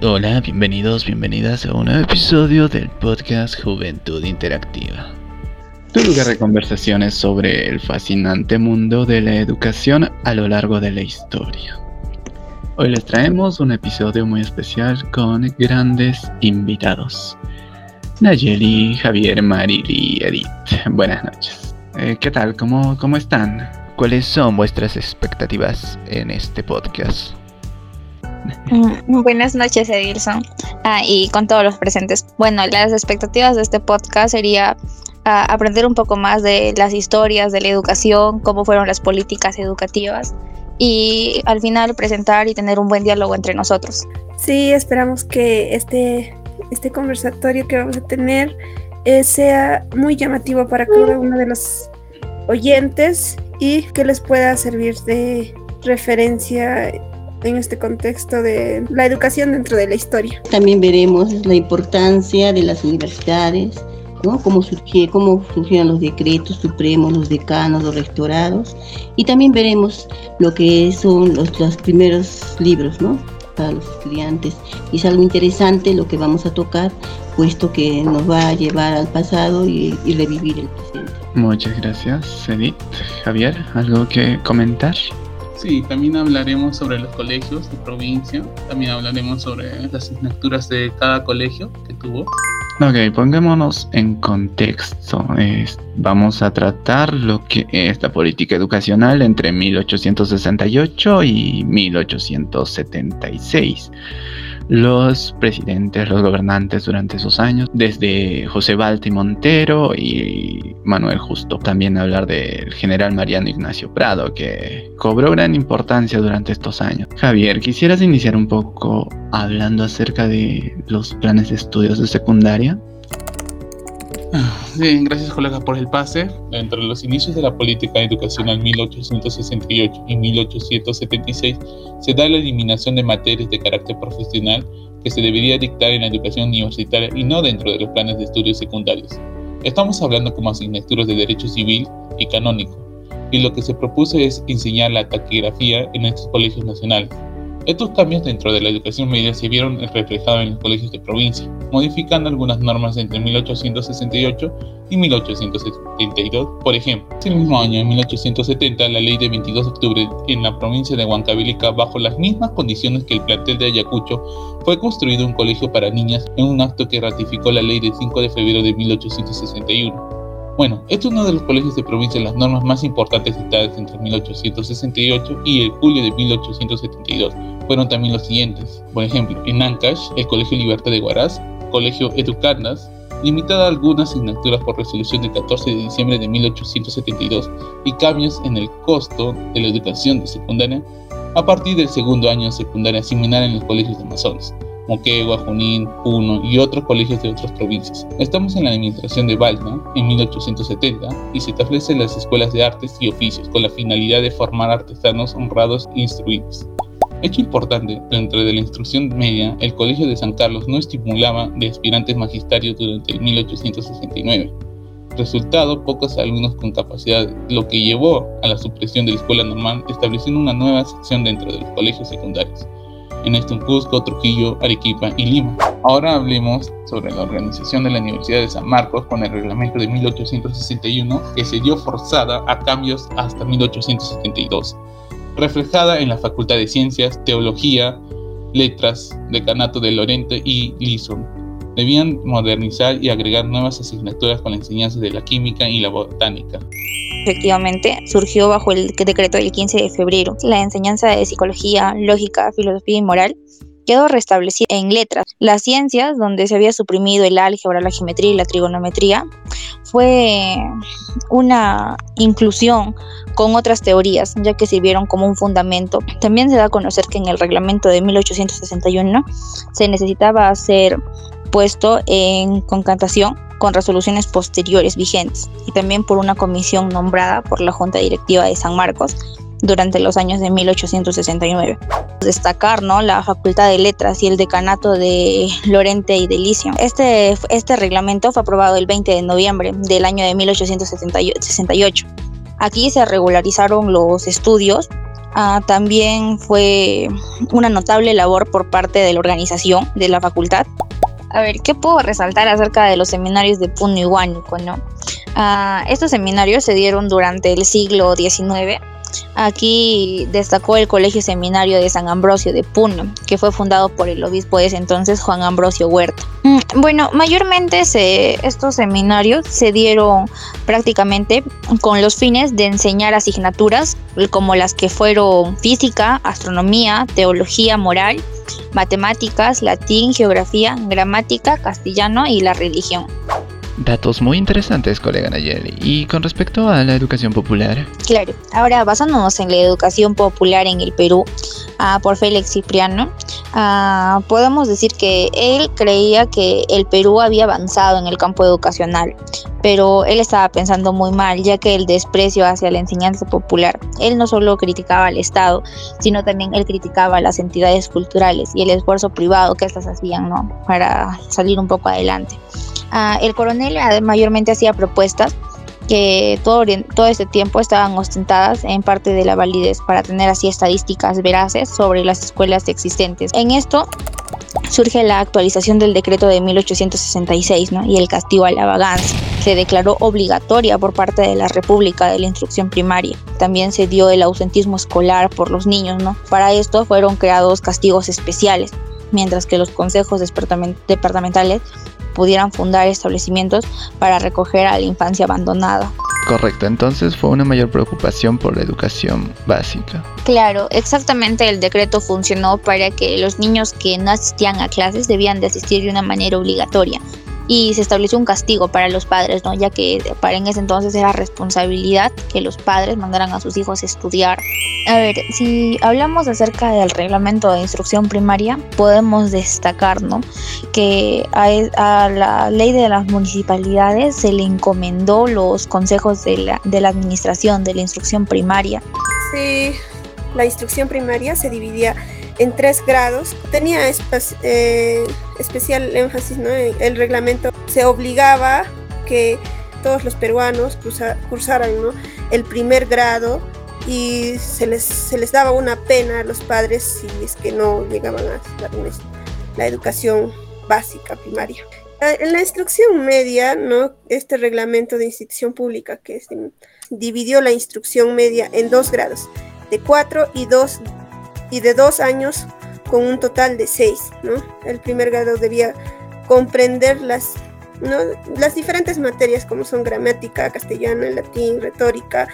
Hola, bienvenidos, bienvenidas a un nuevo episodio del podcast Juventud Interactiva. Tu lugar de conversaciones sobre el fascinante mundo de la educación a lo largo de la historia. Hoy les traemos un episodio muy especial con grandes invitados. Nayeli, Javier, Marili, Edith. Buenas noches. Eh, ¿Qué tal? ¿Cómo, ¿Cómo están? ¿Cuáles son vuestras expectativas en este podcast? Mm, buenas noches, Edilson. Ah, y con todos los presentes. Bueno, las expectativas de este podcast sería ah, aprender un poco más de las historias de la educación, cómo fueron las políticas educativas y al final presentar y tener un buen diálogo entre nosotros. Sí, esperamos que este, este conversatorio que vamos a tener eh, sea muy llamativo para cada uno de los oyentes y que les pueda servir de referencia en este contexto de la educación dentro de la historia. También veremos la importancia de las universidades, ¿no? cómo, surgieron, cómo surgieron los decretos supremos, los decanos, los rectorados, y también veremos lo que son los, los primeros libros ¿no? Para los estudiantes. Y es algo interesante lo que vamos a tocar, puesto que nos va a llevar al pasado y, y revivir el presente. Muchas gracias, Edith. Javier, ¿algo que comentar? Sí, también hablaremos sobre los colegios de provincia, también hablaremos sobre las asignaturas de cada colegio que tuvo. Ok, pongámonos en contexto. Vamos a tratar lo que es la política educacional entre 1868 y 1876 los presidentes, los gobernantes durante esos años, desde José Balti Montero y Manuel Justo. También hablar del general Mariano Ignacio Prado, que cobró gran importancia durante estos años. Javier, ¿quisieras iniciar un poco hablando acerca de los planes de estudios de secundaria? Sí, gracias colega por el pase. Entre los inicios de la política educacional 1868 y 1876 se da la eliminación de materias de carácter profesional que se debería dictar en la educación universitaria y no dentro de los planes de estudios secundarios. Estamos hablando como asignaturas de derecho civil y canónico, y lo que se propuso es enseñar la taquigrafía en estos colegios nacionales. Estos cambios dentro de la educación media se vieron reflejados en los colegios de provincia, modificando algunas normas entre 1868 y 1872. Por ejemplo, ese mismo año, en 1870, la ley de 22 de octubre en la provincia de Huancavelica, bajo las mismas condiciones que el plantel de Ayacucho, fue construido un colegio para niñas en un acto que ratificó la ley del 5 de febrero de 1861. Bueno, este es uno de los colegios de provincia las normas más importantes dictadas entre 1868 y el julio de 1872 fueron también los siguientes. Por ejemplo, en Ancash, el Colegio Libertad de Huaraz, Colegio Educarnas, limitada algunas asignaturas por resolución del 14 de diciembre de 1872 y cambios en el costo de la educación de secundaria a partir del segundo año de secundaria similar en los colegios de Amazonas. Moquegua, Junín, Puno y otros colegios de otras provincias. Estamos en la administración de Balna en 1870 y se establecen las escuelas de artes y oficios con la finalidad de formar artesanos honrados e instruidos. Hecho importante, dentro de la instrucción media, el Colegio de San Carlos no estimulaba de aspirantes magistarios durante el 1869. Resultado, pocos alumnos con capacidad, lo que llevó a la supresión de la escuela normal, estableciendo una nueva sección dentro de los colegios secundarios en esto en Cusco, Trujillo, Arequipa y Lima. Ahora hablemos sobre la organización de la Universidad de San Marcos con el reglamento de 1861 que se dio forzada a cambios hasta 1872, reflejada en la Facultad de Ciencias, Teología, Letras, Decanato de Lorente y Lison. Debían modernizar y agregar nuevas asignaturas con la enseñanza de la química y la botánica efectivamente surgió bajo el decreto del 15 de febrero. La enseñanza de psicología, lógica, filosofía y moral quedó restablecida en letras. Las ciencias, donde se había suprimido el álgebra, la geometría y la trigonometría, fue una inclusión con otras teorías, ya que sirvieron como un fundamento. También se da a conocer que en el reglamento de 1861 se necesitaba ser puesto en concantación con resoluciones posteriores vigentes y también por una comisión nombrada por la Junta Directiva de San Marcos durante los años de 1869. Destacar ¿no? la Facultad de Letras y el Decanato de Lorente y de Licio. Este, este reglamento fue aprobado el 20 de noviembre del año de 1868. Aquí se regularizaron los estudios Ah, también fue una notable labor por parte de la organización de la facultad. A ver, ¿qué puedo resaltar acerca de los seminarios de Puno y Huánuco, no? Ah, estos seminarios se dieron durante el siglo XIX Aquí destacó el Colegio Seminario de San Ambrosio de Puno, que fue fundado por el obispo de ese entonces, Juan Ambrosio Huerta. Mm, bueno, mayormente estos seminarios se dieron prácticamente con los fines de enseñar asignaturas como las que fueron física, astronomía, teología moral, matemáticas, latín, geografía, gramática, castellano y la religión. Datos muy interesantes, colega Nayeli. Y con respecto a la educación popular. Claro, ahora basándonos en la educación popular en el Perú, ah, por Félix Cipriano, ah, podemos decir que él creía que el Perú había avanzado en el campo educacional, pero él estaba pensando muy mal, ya que el desprecio hacia la enseñanza popular, él no solo criticaba al Estado, sino también él criticaba las entidades culturales y el esfuerzo privado que éstas hacían, ¿no? Para salir un poco adelante. Ah, el coronel mayormente hacía propuestas que todo, todo este tiempo estaban ostentadas en parte de la validez para tener así estadísticas veraces sobre las escuelas existentes. En esto surge la actualización del decreto de 1866 y el castigo a la vagancia. Se declaró obligatoria por parte de la República de la instrucción primaria. También se dio el ausentismo escolar por los niños. ¿no? Para esto fueron creados castigos especiales, mientras que los consejos departamentales pudieran fundar establecimientos para recoger a la infancia abandonada. Correcto, entonces fue una mayor preocupación por la educación básica. Claro, exactamente el decreto funcionó para que los niños que no asistían a clases debían de asistir de una manera obligatoria y se estableció un castigo para los padres, ¿no? ya que para en ese entonces era responsabilidad que los padres mandaran a sus hijos a estudiar. A ver, si hablamos acerca del reglamento de instrucción primaria, podemos destacar ¿no? que a, a la ley de las municipalidades se le encomendó los consejos de la, de la administración de la instrucción primaria. Sí, la instrucción primaria se dividía en tres grados. Tenía eh, especial énfasis, ¿no? El reglamento se obligaba que todos los peruanos cursaran el primer grado y se les, se les daba una pena a los padres si es que no llegaban a la educación básica primaria. Ah, en la instrucción media, ¿no? este reglamento de institución pública que dividió la instrucción media en dos grados, de cuatro y dos y de dos años con un total de seis. ¿no? El primer grado debía comprender las, ¿no? las diferentes materias como son gramática, castellano, latín, retórica,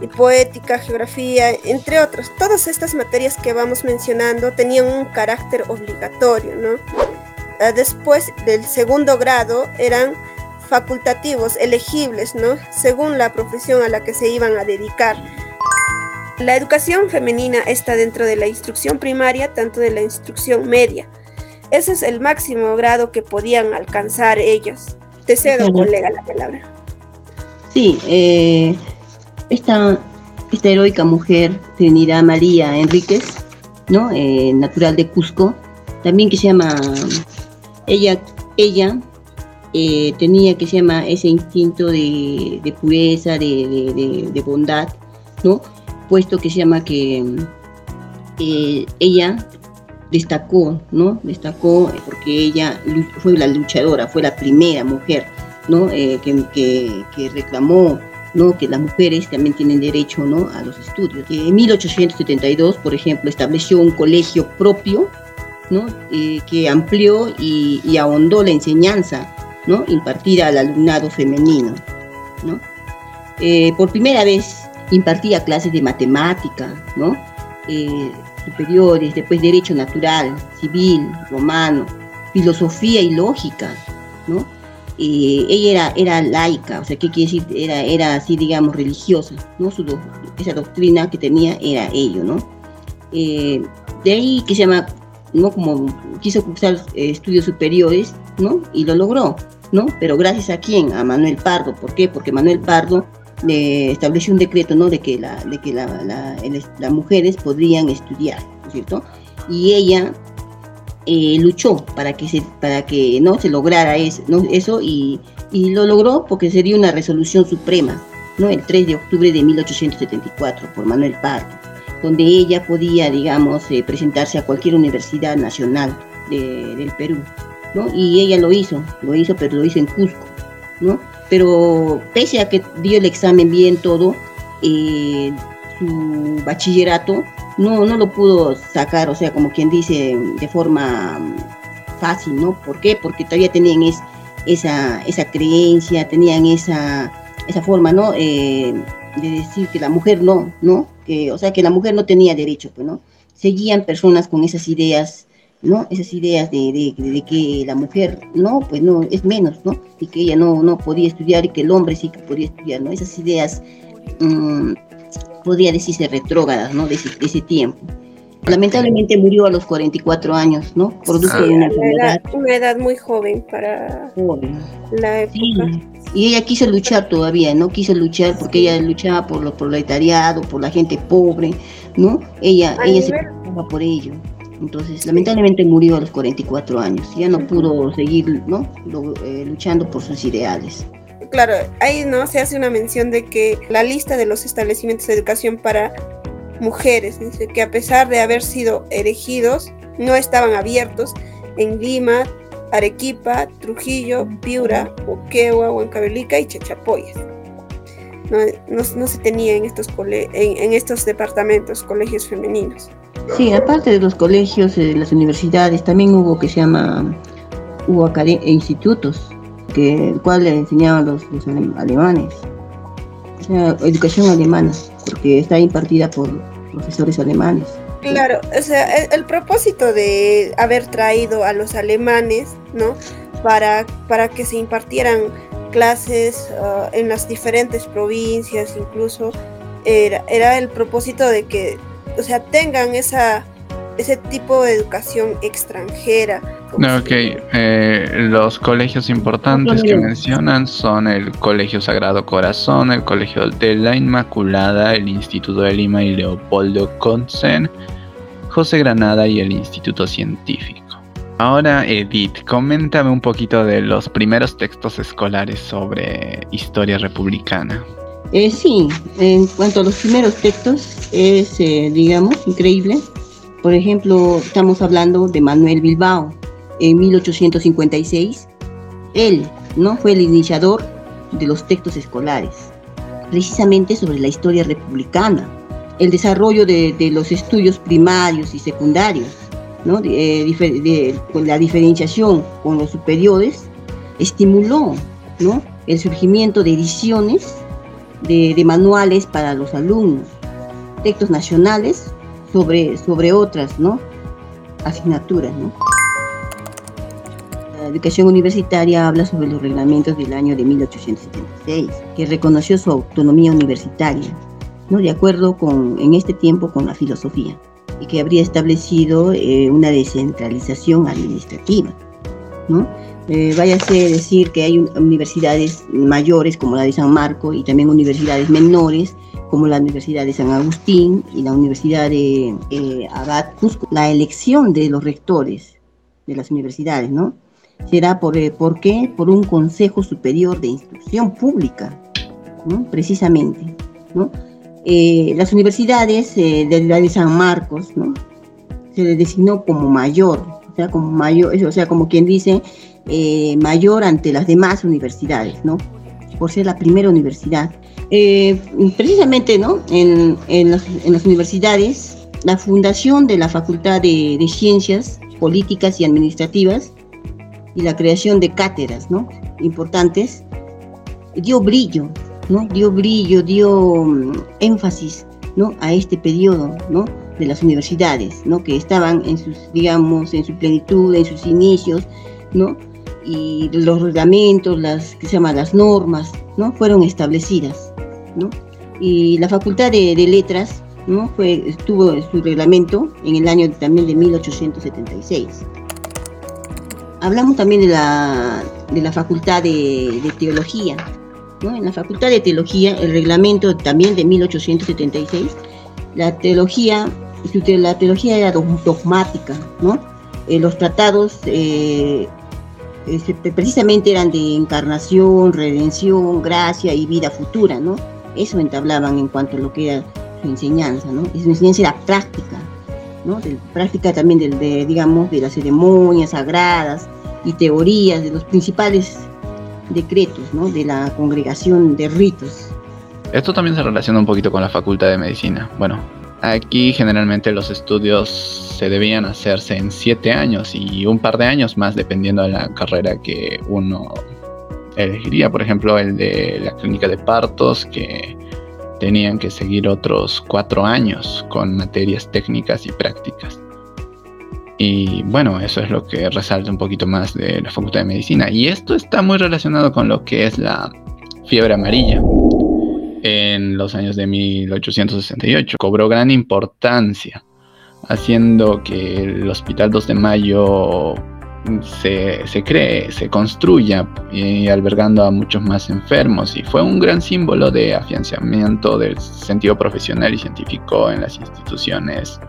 y poética, geografía, entre otros. Todas estas materias que vamos mencionando tenían un carácter obligatorio. ¿no? Ah, después del segundo grado eran facultativos, elegibles, ¿no? según la profesión a la que se iban a dedicar. La educación femenina está dentro de la instrucción primaria, tanto de la instrucción media. Ese es el máximo grado que podían alcanzar ellos. Te cedo, colega, la palabra. Sí, eh, esta, esta heroica mujer, Trinidad María Enríquez, ¿no? Eh, natural de Cusco, también que se llama, ella, ella eh, tenía que se llama ese instinto de, pureza, de, de, bondad, ¿no? Puesto que se llama que ella destacó, ¿no? Destacó porque ella fue la luchadora, fue la primera mujer, ¿no? Eh, que, reclamó, ¿no? Que las mujeres también tienen derecho, ¿no? A los estudios. En 1872, por ejemplo, estableció un colegio propio, ¿no? Eh, que amplió y, ahondó la enseñanza, ¿no? Impartida al alumnado femenino, ¿no? Eh, por primera vez impartía clases de matemática, ¿no? Eh, superiores, después derecho natural, civil, romano, filosofía y lógica, ¿no? Eh, ella era, era laica, o sea, ¿qué quiere decir? Era, era así, digamos, religiosa, ¿no? Su, esa doctrina que tenía era ello, ¿no? Eh, de ahí que se llama, ¿no? Como quiso cursar estudios superiores, ¿no? Y lo logró, ¿no? Pero gracias a quién? A Manuel Pardo, ¿por qué? Porque Manuel Pardo estableció un decreto ¿no? de que, la, de que las mujeres podrían estudiar, cierto? Y ella eh, luchó para que, se, para que no se lograra eso, ¿no? y, y, lo logró porque se dio una resolución suprema, ¿no? el 3 de octubre de 1874 por Manuel Pardo. donde ella podía, digamos, eh, presentarse a cualquier universidad nacional del Perú, ¿no? Y ella lo hizo, lo hizo, pero lo hizo en Cusco, ¿no? Pero pese a que dio el examen bien todo, eh, su bachillerato no, no lo pudo sacar, o sea, como quien dice, de forma fácil, ¿no? ¿Por qué? Porque todavía tenían esa, esa creencia, tenían esa, esa forma, ¿no? Eh, de decir que la mujer no, ¿no? Que, o sea, que la mujer no tenía derecho, pues, ¿no? Seguían personas con esas ideas, ¿no? Esas ideas de, de, que la mujer, no, pues no, es menos, ¿no? Y que ella no, no podía estudiar y que el hombre sí que podía estudiar, ¿no? Esas ideas, mmm, podría decirse retrógradas, ¿no? De ese, de ese tiempo. Lamentablemente murió a los 44 años, ¿no? Producto de una edad, una edad muy joven para joven. la época. Sí, y ella quiso luchar todavía, ¿no? Quiso luchar porque ella luchaba por los proletariado, por la gente pobre, ¿no? Ella, A ella se preocupaba por ello. Entonces, lamentablemente murió a los 44 años. Ya no pudo seguir, ¿no? Lo- eh, luchando por sus ideales. Claro, ahí no se hace una mención de que la lista de los establecimientos de educación para mujeres, dice que a pesar de haber sido erigidos, no estaban abiertos en Lima, Arequipa, Trujillo, Piura, Oquewa, Huancavelica y Chachapoyas. No, no- no se tenía en estos, cole- en, en estos departamentos colegios femeninos. Sí, aparte de los colegios, eh, las universidades, también hubo que se llama, hubo institutos, que el cual le enseñaban los, los ale- alemanes. O sea, educación alemana, porque está impartida por profesores alemanes. Claro, o sea, el, el propósito de haber traído a los alemanes, ¿no? Para, para que se impartieran clases ah, en las diferentes provincias, incluso, era, era el propósito de que, o sea, tengan esa, ese tipo de educación extranjera. Ok, eh, los colegios importantes que mencionan son el Colegio Sagrado Corazón, el Colegio de la Inmaculada, el Instituto de Lima y Leopoldo Consen, José Granada y el Instituto Científico. Ahora, Edith, coméntame un poquito de los primeros textos escolares sobre historia republicana. Eh, sí, en cuanto a los primeros textos, es, eh, digamos, increíble. Por ejemplo, estamos hablando de Manuel Bilbao, en 1856. Él, ¿no? Fue el iniciador de los textos escolares, precisamente sobre la historia republicana, el desarrollo de, de los estudios primarios y secundarios, ¿no? De, eh, difer- de- con la diferenciación con los superiores, estimuló, ¿no? El surgimiento de ediciones de, de manuales para los alumnos, textos nacionales sobre, sobre otras asignaturas. La educación universitaria habla sobre los reglamentos del año de 1876, que reconoció su autonomía universitaria, ¿no? de acuerdo con, en este tiempo con la filosofía, que habría establecido eh, una descentralización administrativa. ¿no? Eh, váyase a decir que hay un- universidades mayores como la de San Marco y también universidades menores como la Universidad de San Agustín y la Universidad de eh, Abad Cusco. La elección de los rectores de las universidades, ¿no? Será por, eh, ¿por qué? Por un Consejo Superior de Instrucción Pública, ¿no? Precisamente, ¿no? Eh, las universidades eh, de la de San Marcos. Se le designó como mayor, o sea, como mayor, o sea, como quien dice, eh, mayor ante las demás universidades, ¿no? Por ser la primera universidad. Precisamente, ¿no? En, en, las, en las universidades, la fundación de la Facultad de, de Ciencias Políticas y Administrativas y la creación de cátedras, ¿no? Importantes, dio brillo, ¿no? Dio brillo, dio mm, énfasis, ¿no? A este periodo, ¿no? De las universidades, ¿no? Que estaban en sus, digamos, en su plenitud, en sus inicios, ¿no? y los reglamentos, las que se llaman las normas, ¿no? Fueron establecidas, ¿no? Y la Facultad de, Letras, ¿no? Fue, tuvo su reglamento en el año también de 1876. Hablamos también de la, de la Facultad de Teología, ¿no? En la Facultad de Teología, el reglamento también de 1876, la teología, su te- la teología era dog- dogmática. Eh, los tratados eh, este, precisamente eran de encarnación, redención, gracia y vida futura. Eso entablaban en cuanto a lo que era su enseñanza, ¿no? Una enseñanza de la práctica, ¿no? Práctica también de, de, digamos, de las ceremonias sagradas y teorías de los principales decretos, ¿no? De la congregación de ritos. Esto también se relaciona un poquito con la facultad de medicina. Bueno, aquí generalmente los estudios se debían hacerse en siete años y un par de años más dependiendo de la carrera que uno elegiría. Por ejemplo, el de la clínica de partos que tenían que seguir otros cuatro años con materias técnicas y prácticas. Y bueno, eso es lo que resalta un poquito más de la Facultad de Medicina. Y esto está muy relacionado con lo que es la fiebre amarilla. En los años de 1868 cobró gran importancia, haciendo que el Hospital 2 de Mayo se, se cree, se construya y albergando a muchos más enfermos y fue un gran símbolo de afianzamiento del sentido profesional y científico en las instituciones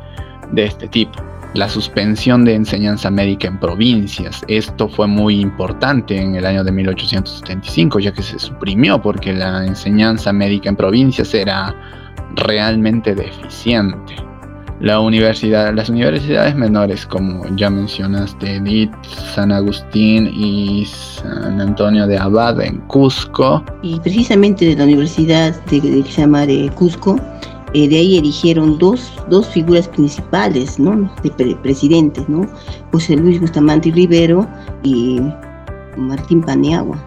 de este tipo. La suspensión de enseñanza médica en provincias, esto fue muy importante en el año de 1875 ya que se suprimió porque la enseñanza médica en provincias era realmente deficiente. La universidad, las universidades menores, como ya mencionaste, Edith, San Agustín y San Antonio de Abad en Cusco. Y precisamente de la Universidad de, de de Cusco, eh, de ahí eligieron dos, dos figuras principales, ¿no? De pre presidentes, ¿no? José Luis Bustamante Rivero y Martín Paniagua.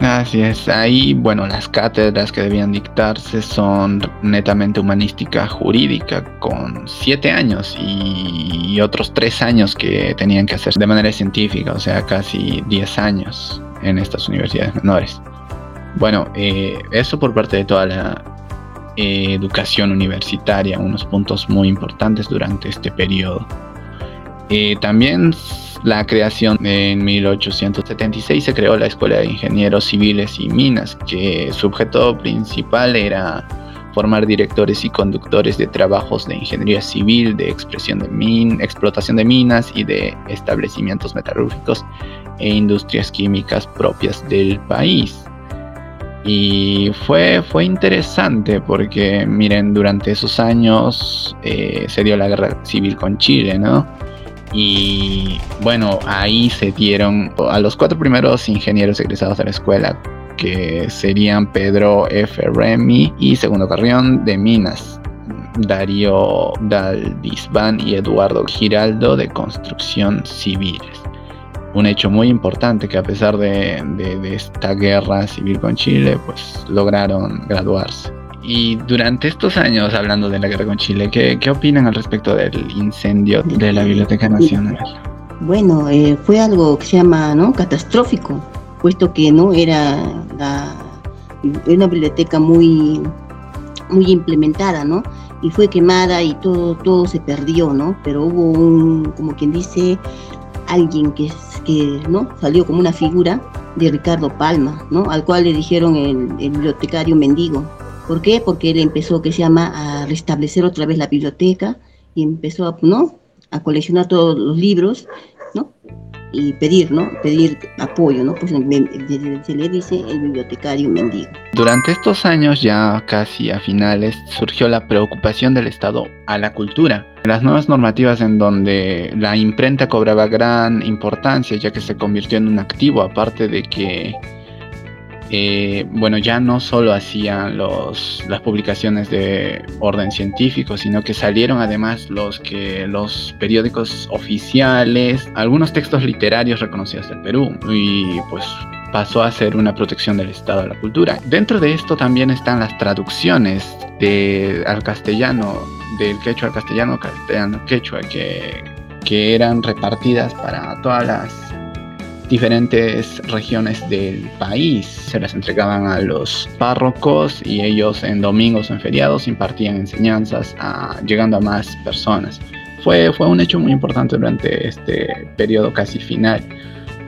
Así es, ahí, bueno, las cátedras que debían dictarse son netamente humanística jurídica, con siete años y, otros tres años que tenían que hacer de manera científica, o sea, casi diez años en estas universidades menores. Bueno, eh, eso por parte de toda la educación universitaria, unos puntos muy importantes durante este periodo. Eh, también la creación en 1876 se creó la Escuela de Ingenieros Civiles y Minas, que su objeto principal era formar directores y conductores de trabajos de ingeniería civil, de expresión de min, explotación de minas y de establecimientos metalúrgicos e industrias químicas propias del país. Y fue, fue interesante porque, miren, durante esos años eh, se dio la guerra civil con Chile, ¿no? Y bueno, ahí se dieron a los cuatro primeros ingenieros egresados de la escuela, que serían Pedro F. Remy y Segundo Carrión de Minas, Darío Daldisban y Eduardo Giraldo de Construcción Civiles. Un hecho muy importante que a pesar de, de esta guerra civil con Chile, pues lograron graduarse. Y durante estos años, hablando de la guerra con Chile, ¿qué, qué opinan al respecto del incendio de la Biblioteca Nacional? Bueno, eh, fue algo que se llama ¿no? catastrófico, puesto que no era la, una biblioteca muy, muy implementada, ¿no? Y fue quemada y todo, todo se perdió, ¿no? Pero hubo un, como quien dice, alguien que, que ¿no? salió como una figura de Ricardo Palma, ¿no? Al cual le dijeron el, bibliotecario mendigo, ¿Por qué? Porque él empezó, que se llama, a restablecer otra vez la biblioteca y empezó a, ¿no? a coleccionar todos los libros. Y pedir, ¿no? Pedir apoyo, ¿no? Pues se le dice el bibliotecario mendigo. Durante estos años, ya casi a finales, surgió la preocupación del Estado a la cultura. Las nuevas normativas en donde la imprenta cobraba gran importancia, ya que se convirtió en un activo, aparte de que eh, bueno, ya no solo hacían los, las publicaciones de orden científico, sino que salieron además los, que, los periódicos oficiales, algunos textos literarios reconocidos del Perú, y pues pasó a ser una protección del Estado de la cultura. Dentro de esto también están las traducciones al castellano, del quechua al castellano, castellano quechua, que, que eran repartidas para todas las diferentes regiones del país. Se las entregaban a los párrocos y ellos en domingos o en feriados impartían enseñanzas llegando a más personas. Fue, fue un hecho muy importante durante este periodo casi final.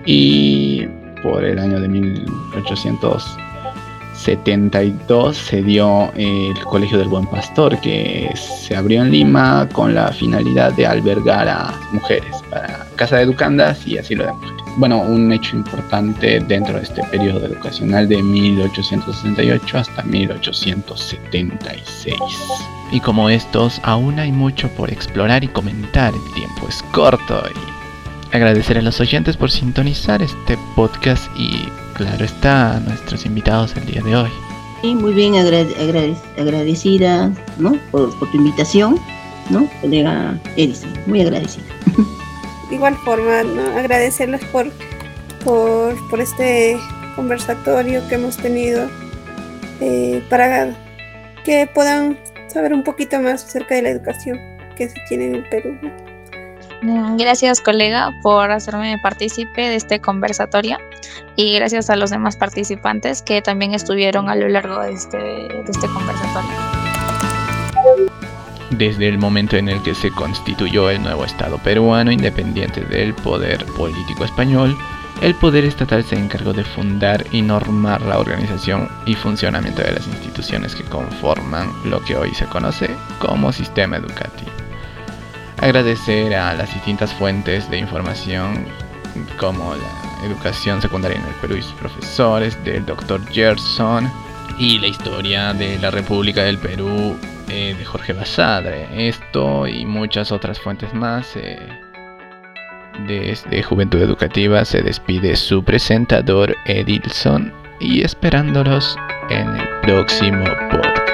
Y por el año de 1872 se dio el Colegio del Buen Pastor que se abrió en Lima con la finalidad de albergar a mujeres para casa de educandas y asilo de mujeres. Bueno, un hecho importante dentro de este periodo educacional de 1868 hasta 1876. Y como estos, aún hay mucho por explorar y comentar, el tiempo es corto y agradecer a los oyentes por sintonizar este podcast y claro está a nuestros invitados el día de hoy. Sí, muy bien agradecida ¿no? por, tu invitación, ¿no? colega Edison, muy agradecida. Igual forma, ¿no? agradecerles por, por, este conversatorio que hemos tenido eh, para que puedan saber un poquito más acerca de la educación que se tiene en Perú. Gracias colega por hacerme partícipe de este conversatorio y gracias a los demás participantes que también estuvieron a lo largo de este, de este conversatorio. Desde el momento en el que se constituyó el nuevo Estado peruano independiente del poder político español, el poder estatal se encargó de fundar y normar la organización y funcionamiento de las instituciones que conforman lo que hoy se conoce como sistema educativo agradecer a las distintas fuentes de información como la educación secundaria en el Perú y sus profesores, del Dr. Gerson y la historia de la República del Perú eh, de Jorge Basadre. Esto y muchas otras fuentes más. Eh, desde Juventud Educativa se despide su presentador Edilson y esperándolos en el próximo podcast.